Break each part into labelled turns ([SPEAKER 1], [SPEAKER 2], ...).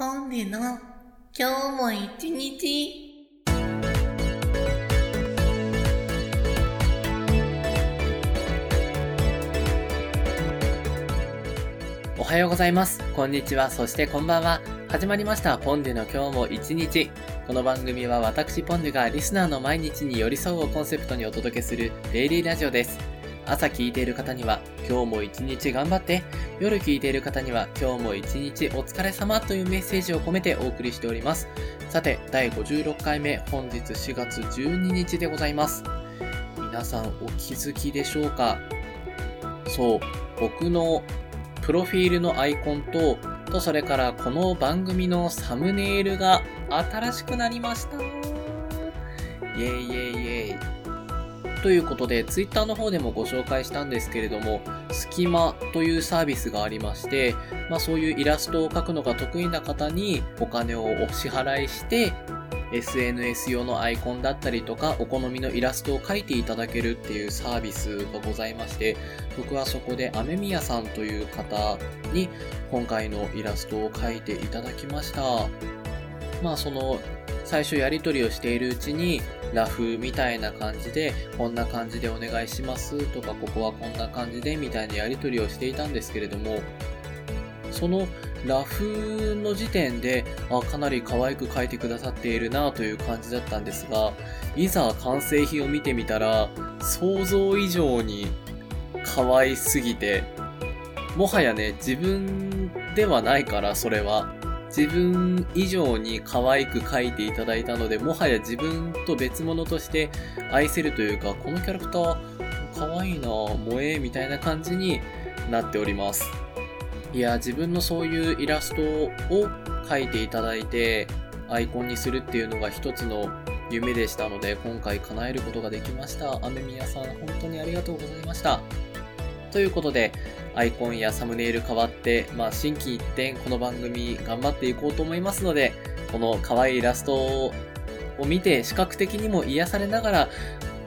[SPEAKER 1] ポンデの今日も一日
[SPEAKER 2] おはようございます。こんにちは。そしてこんばんは。始まりました。ポンデの今日も一日。この番組は私ポンデがリスナーの毎日に寄り添うをコンセプトにお届けするデイリーラジオです。朝聞いている方には今日も一日頑張って、夜聞いている方には今日も一日お疲れ様というメッセージを込めてお送りしております。さて、第56回目、本日4月12日でございます。皆さんお気づきでしょうか？そう、僕のプロフィールのアイコンと、とそれからこの番組のサムネイルが新しくなりました。イェイイェイイェイ。ということで、ツイッターの方でもご紹介したんですけれども、スキマというサービスがありまして、まあそういうイラストを描くのが得意な方にお金をお支払いして、SNS 用のアイコンだったりとか、お好みのイラストを描いていただけるっていうサービスがございまして、僕はそこで雨宮さんという方に今回のイラストを描いていただきました。まあその最初やり取りをしているうちにラフみたいな感じでこんな感じでお願いしますとかここはこんな感じでみたいなやり取りをしていたんですけれどもそのラフの時点であかなり可愛く描いてくださっているなという感じだったんですがいざ完成品を見てみたら想像以上に可愛すぎてもはやね自分ではないからそれは。自分以上に可愛く描いていただいたのでもはや自分と別物として愛せるというかこのキャラクター可愛いな萌えみたいな感じになっております。いや自分のそういうイラストを描いていただいてアイコンにするっていうのが一つの夢でしたので今回叶えることができました。雨宮さん本当にありがとうございました。ということでアイコンやサムネイル変わって、まあ、新規一点この番組頑張っていこうと思いますのでこの可愛いイラストを見て視覚的にも癒されながら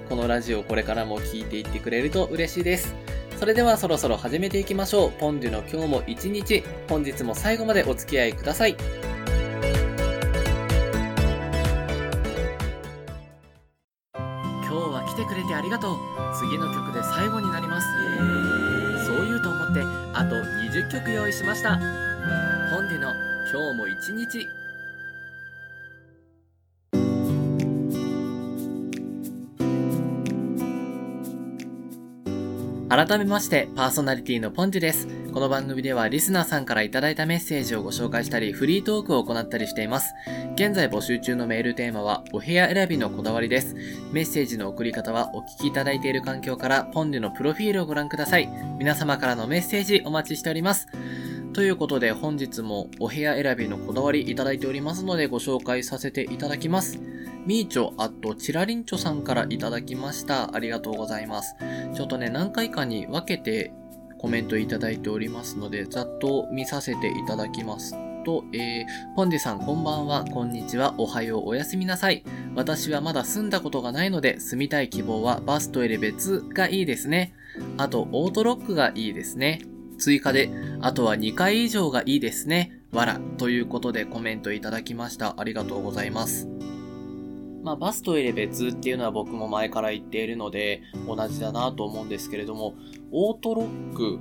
[SPEAKER 2] このラジオをこれからも聞いていってくれると嬉しいです。それではそろそろ始めていきましょう。ポンデュの今日も一日本日も最後までお付き合いください。今日は来てくれてありがとう。次の曲で最後になります。そう言うと思ってあと20曲用意しました。本での今日も一日。改めまして、パーソナリティのポンジュです。この番組ではリスナーさんからいただいたメッセージをご紹介したり、フリートークを行ったりしています。現在募集中のメールテーマは、お部屋選びのこだわりです。メッセージの送り方は、お聞きいただいている環境から、ポンデのプロフィールをご覧ください。皆様からのメッセージお待ちしております。ということで、本日もお部屋選びのこだわりいただいておりますので、ご紹介させていただきます。みーちょ、あと、ちらりんちょさんからいただきました。ありがとうございます。ちょっとね、何回かに分けてコメントいただいておりますので、ざっと見させていただきますと、えー、ポンデさんこんばんは、こんにちは、おはよう、おやすみなさい。私はまだ住んだことがないので、住みたい希望はバストイレ別がいいですね。あと、オートロックがいいですね。追加で、あとは2回以上がいいですね。わら。ということでコメントいただきました。ありがとうございます。まあ、バストイレ別っていうのは僕も前から言っているので同じだなと思うんですけれども、オートロック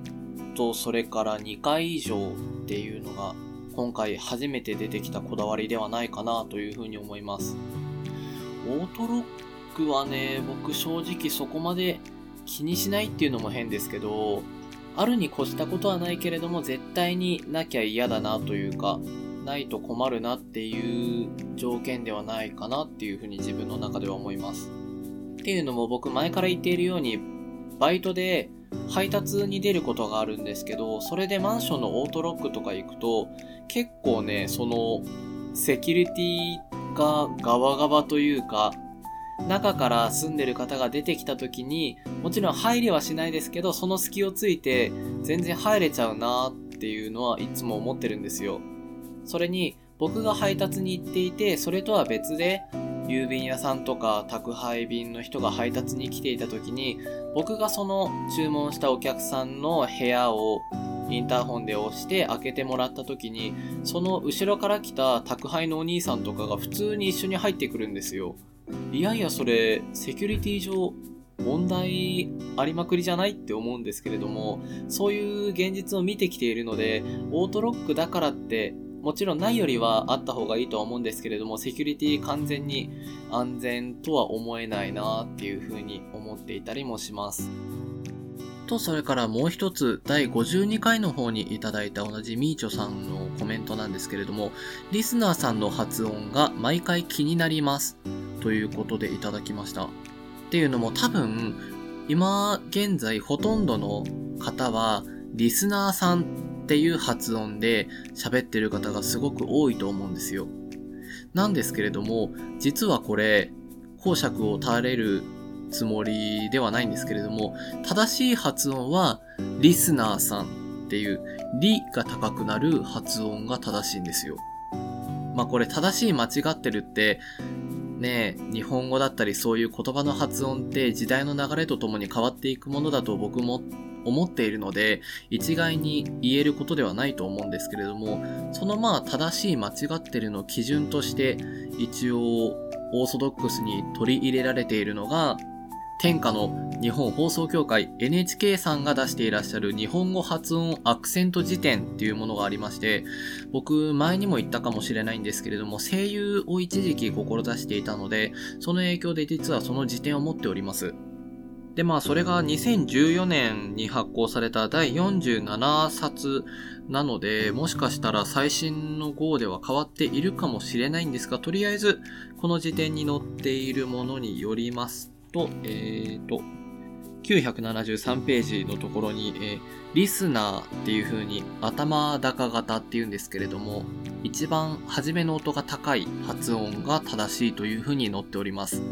[SPEAKER 2] とそれから2回以上っていうのが今回初めて出てきたこだわりではないかなというふうに思います。オートロックはね、僕正直そこまで気にしないっていうのも変ですけど、あるに越したことはないけれども絶対になきゃ嫌だなというか、ないと困るなっていう条件ではないかなっていうふうに自分の中では思います。っていうのも僕前から言っているようにバイトで配達に出ることがあるんですけどそれでマンションのオートロックとか行くと結構ねそのセキュリティがガバガバというか中から住んでる方が出てきた時にもちろん入りはしないですけどその隙をついて全然入れちゃうなっていうのはいつも思ってるんですよ。それに僕が配達に行っていてそれとは別で郵便屋さんとか宅配便の人が配達に来ていた時に僕がその注文したお客さんの部屋をインターホンで押して開けてもらった時に、その後ろから来た宅配のお兄さんとかが普通に一緒に入ってくるんですよ。いやいや、それ、セキュリティ上、問題ありまくりじゃないって思うんですけれども、そういう現実を見てきているので、オートロックだからってもちろんないよりはあった方がいいとは思うんですけれども、セキュリティ完全に安全とは思えないなっていうふうに思っていたりもします。と、それからもう一つ、第52回の方にいただいた同じみーちょさんのコメントなんですけれども、リスナーさんの発音が毎回気になります。ということでいただきました。っていうのも多分、今現在ほとんどの方は、リスナーさんっていう発音で喋ってる方がすごく多いと思うんですよ。なんですけれども、実はこれ、公爵を垂れるつもりではないんですけれども、正しい発音は、リスナーさんっていう、リが高くなる発音が正しいんですよ。まあこれ正しい間違ってるって、ね日本語だったりそういう言葉の発音って時代の流れとともに変わっていくものだと僕も思っているので、一概に言えることではないと思うんですけれども、そのまあ正しい間違ってるの基準として、一応オーソドックスに取り入れられているのが、天下の日本放送協会 NHK さんが出していらっしゃる日本語発音アクセント辞典っていうものがありまして、僕前にも言ったかもしれないんですけれども、声優を一時期志していたので、その影響で実はその辞典を持っております。で、まあ、それが2014年に発行された第47冊なので、もしかしたら最新の号では変わっているかもしれないんですが、とりあえず、この時点に載っているものによりますと、えーと、973ページのところに、えー、リスナーっていう風に頭高型っていうんですけれども、一番初めの音が高い発音が正しいという風に載っております。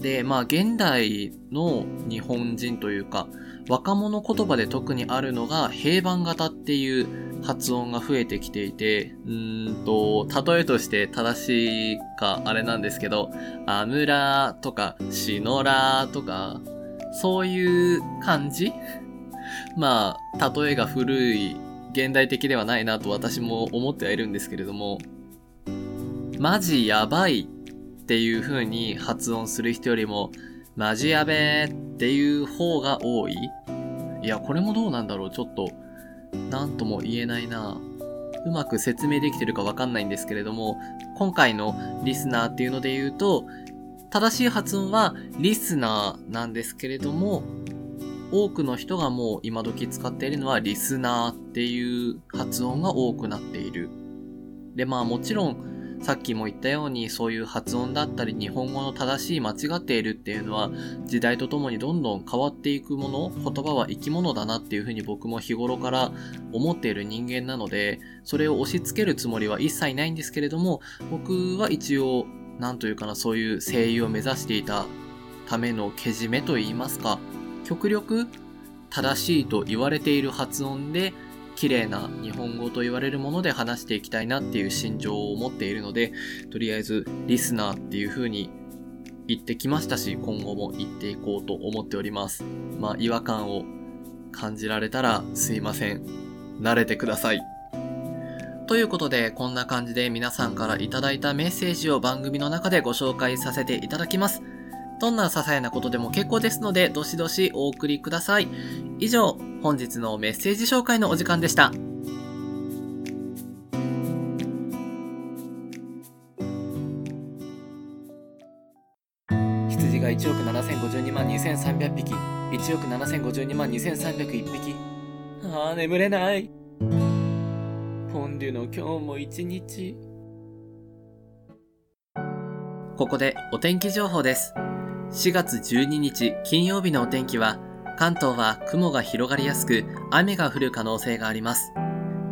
[SPEAKER 2] で、まあ、現代の日本人というか、若者言葉で特にあるのが、平板型っていう発音が増えてきていて、うんと、例えとして正しいかあれなんですけど、アムラとか、シノラとか、そういう感じ？まあ、例えが古い、現代的ではないなと私も思ってはいるんですけれども、マジやばいっていう風に発音する人よりも、マジやべーっていう方が多い？いや、これもどうなんだろう？ちょっと、なんとも言えないな。うまく説明できてるかわかんないんですけれども、今回のリスナーっていうので言うと、正しい発音はリスナーなんですけれども、多くの人がもう今時使っているのはリスナーっていう発音が多くなっている。で、まあもちろんさっきも言ったようにそういう発音だったり日本語の正しい間違っているっていうのは時代とともにどんどん変わっていくもの言葉は生き物だなっていうふうに僕も日頃から思っている人間なのでそれを押し付けるつもりは一切ないんですけれども僕は一応なんというかなそういう声優を目指していたためのけじめと言いますか極力正しいと言われている発音で綺麗な日本語と言われるもので話していきたいなっていう心情を持っているので、とりあえずリスナーっていう風に言ってきましたし、今後も言っていこうと思っております。まあ、違和感を感じられたらすいません。慣れてください。ということで、こんな感じで皆さんからいただいたメッセージを番組の中でご紹介させていただきます。どんな些細なことでも結構ですので、どしどしお送りください。以上、本日のメッセージ紹介のお時間でした。羊が1億7052万2300匹。1億7052万2301匹。ああ、眠れない。フォンデュの今日も一日。ここでお天気情報です。4月12日金曜日のお天気は、関東は雲が広がりやすく、雨が降る可能性があります。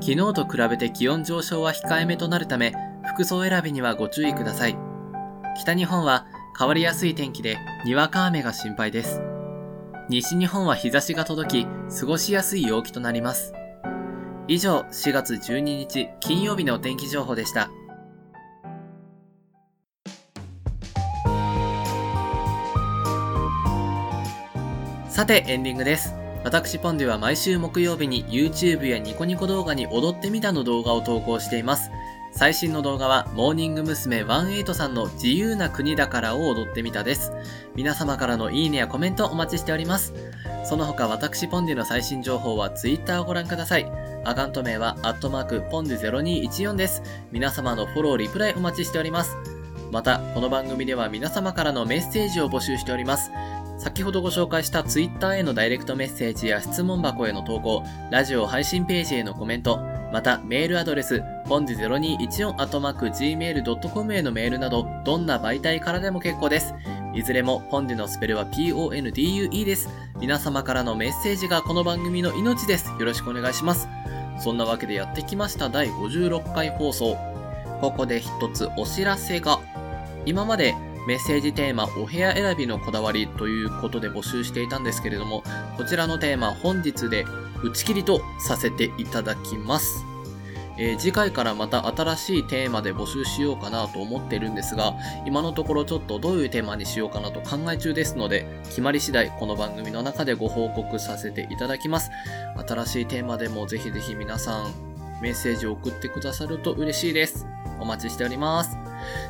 [SPEAKER 2] 昨日と比べて気温上昇は控えめとなるため、服装選びにはご注意ください。北日本は変わりやすい天気で、にわか雨が心配です。西日本は日差しが届き、過ごしやすい陽気となります。以上、4月12日金曜日のお天気情報でした。さて、エンディングです。私ポンデは毎週木曜日に YouTube やニコニコ動画に踊ってみたの動画を投稿しています。最新の動画は、モーニング娘。18さんの自由な国だからを踊ってみたです。皆様からのいいねやコメントお待ちしております。その他私ポンデの最新情報は Twitter をご覧ください。アカウント名は、アットマーク、ポンデ0214です。皆様のフォロー、リプライお待ちしております。また、この番組では皆様からのメッセージを募集しております。先ほどご紹介した Twitter へのダイレクトメッセージや質問箱への投稿、ラジオ配信ページへのコメント、またメールアドレス、ポンジ 0214-gmail.com へのメールなど、どんな媒体からでも結構です。いずれもポンデのスペルは PONDUE です。皆様からのメッセージがこの番組の命です。よろしくお願いします。そんなわけでやってきました第56回放送。ここで一つお知らせが。今までメッセージテーマお部屋選びのこだわりということで募集していたんですけれども、こちらのテーマ本日で打ち切りとさせていただきます。えー、次回からまた新しいテーマで募集しようかなと思ってるんですが、今のところちょっとどういうテーマにしようかなと考え中ですので、決まり次第この番組の中でご報告させていただきます。新しいテーマでもぜひぜひ皆さんメッセージを送ってくださると嬉しいです。お待ちしております。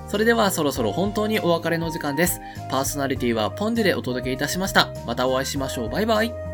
[SPEAKER 2] それではそろそろ本当にお別れの時間です。パーソナリティはポンデでお届けいたしました。またお会いしましょう。バイバイ。